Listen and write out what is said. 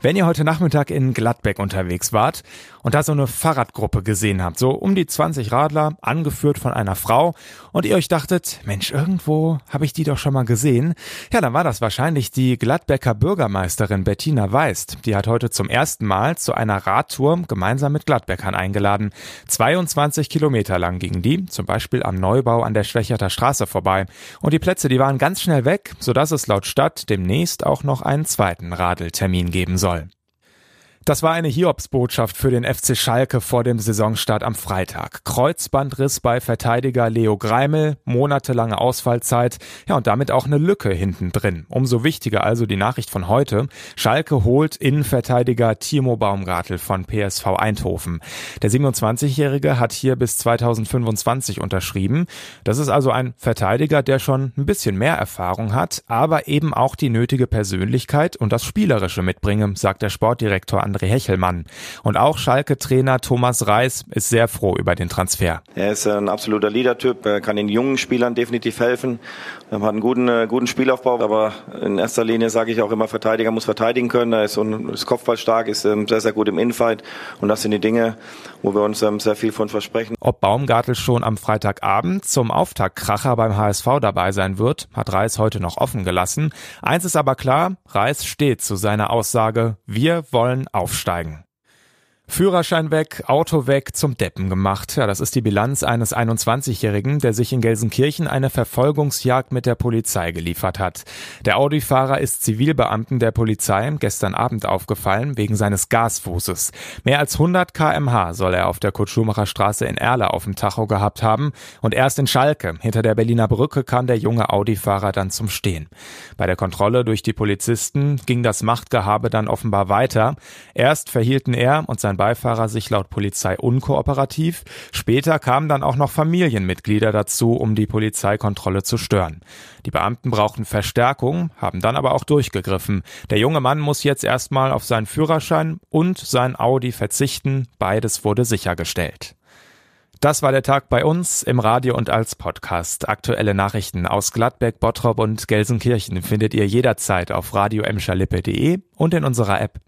Wenn ihr heute Nachmittag in Gladbeck unterwegs wart und da so eine Fahrradgruppe gesehen habt, so um die 20 Radler, angeführt von einer Frau, und ihr euch dachtet, Mensch, irgendwo habe ich die doch schon mal gesehen, ja, dann war das wahrscheinlich die Gladbecker Bürgermeisterin Bettina Weist. Die hat heute zum ersten Mal zu einer Radtour gemeinsam mit Gladbeckern eingeladen. 22 Kilometer lang gingen die, zum Beispiel am Neubau an der Schwächerter Straße vorbei. Und die Plätze, die waren ganz schnell weg, sodass es laut Stadt demnächst auch noch einen zweiten Radeltermin geben soll. Das war eine Hiobsbotschaft für den FC Schalke vor dem Saisonstart am Freitag. Kreuzbandriss bei Verteidiger Leo Greimel, monatelange Ausfallzeit, ja und damit auch eine Lücke hinten drin. Umso wichtiger also die Nachricht von heute. Schalke holt Innenverteidiger Timo Baumgartel von PSV Eindhoven. Der 27-Jährige hat hier bis 2025 unterschrieben. Das ist also ein Verteidiger, der schon ein bisschen mehr Erfahrung hat, aber eben auch die nötige Persönlichkeit und das Spielerische mitbringe, sagt der Sportdirektor André Hechelmann. Und auch Schalke-Trainer Thomas Reis ist sehr froh über den Transfer. Er ist ein absoluter Leader-Typ, er kann den jungen Spielern definitiv helfen. Er hat einen guten, äh, guten Spielaufbau, aber in erster Linie sage ich auch immer, Verteidiger muss verteidigen können. Er ist, ist kopfballstark, ist ähm, sehr, sehr gut im Infight. Und das sind die Dinge, wo wir uns ähm, sehr viel von versprechen. Ob Baumgartel schon am Freitagabend zum Auftaktkracher beim HSV dabei sein wird, hat Reis heute noch offen gelassen. Eins ist aber klar, Reis steht zu seiner Aussage, wir wollen auf aufsteigen. Führerschein weg, Auto weg, zum Deppen gemacht. Ja, das ist die Bilanz eines 21-Jährigen, der sich in Gelsenkirchen eine Verfolgungsjagd mit der Polizei geliefert hat. Der Audi-Fahrer ist Zivilbeamten der Polizei gestern Abend aufgefallen wegen seines Gasfußes. Mehr als 100 kmh soll er auf der Kutschummacher Straße in Erle auf dem Tacho gehabt haben und erst in Schalke, hinter der Berliner Brücke, kam der junge Audi-Fahrer dann zum Stehen. Bei der Kontrolle durch die Polizisten ging das Machtgehabe dann offenbar weiter. Erst verhielten er und sein sein Beifahrer sich laut Polizei unkooperativ. Später kamen dann auch noch Familienmitglieder dazu, um die Polizeikontrolle zu stören. Die Beamten brauchten Verstärkung, haben dann aber auch durchgegriffen. Der junge Mann muss jetzt erstmal auf seinen Führerschein und sein Audi verzichten. Beides wurde sichergestellt. Das war der Tag bei uns im Radio und als Podcast. Aktuelle Nachrichten aus Gladbeck, Bottrop und Gelsenkirchen findet ihr jederzeit auf radio und in unserer App.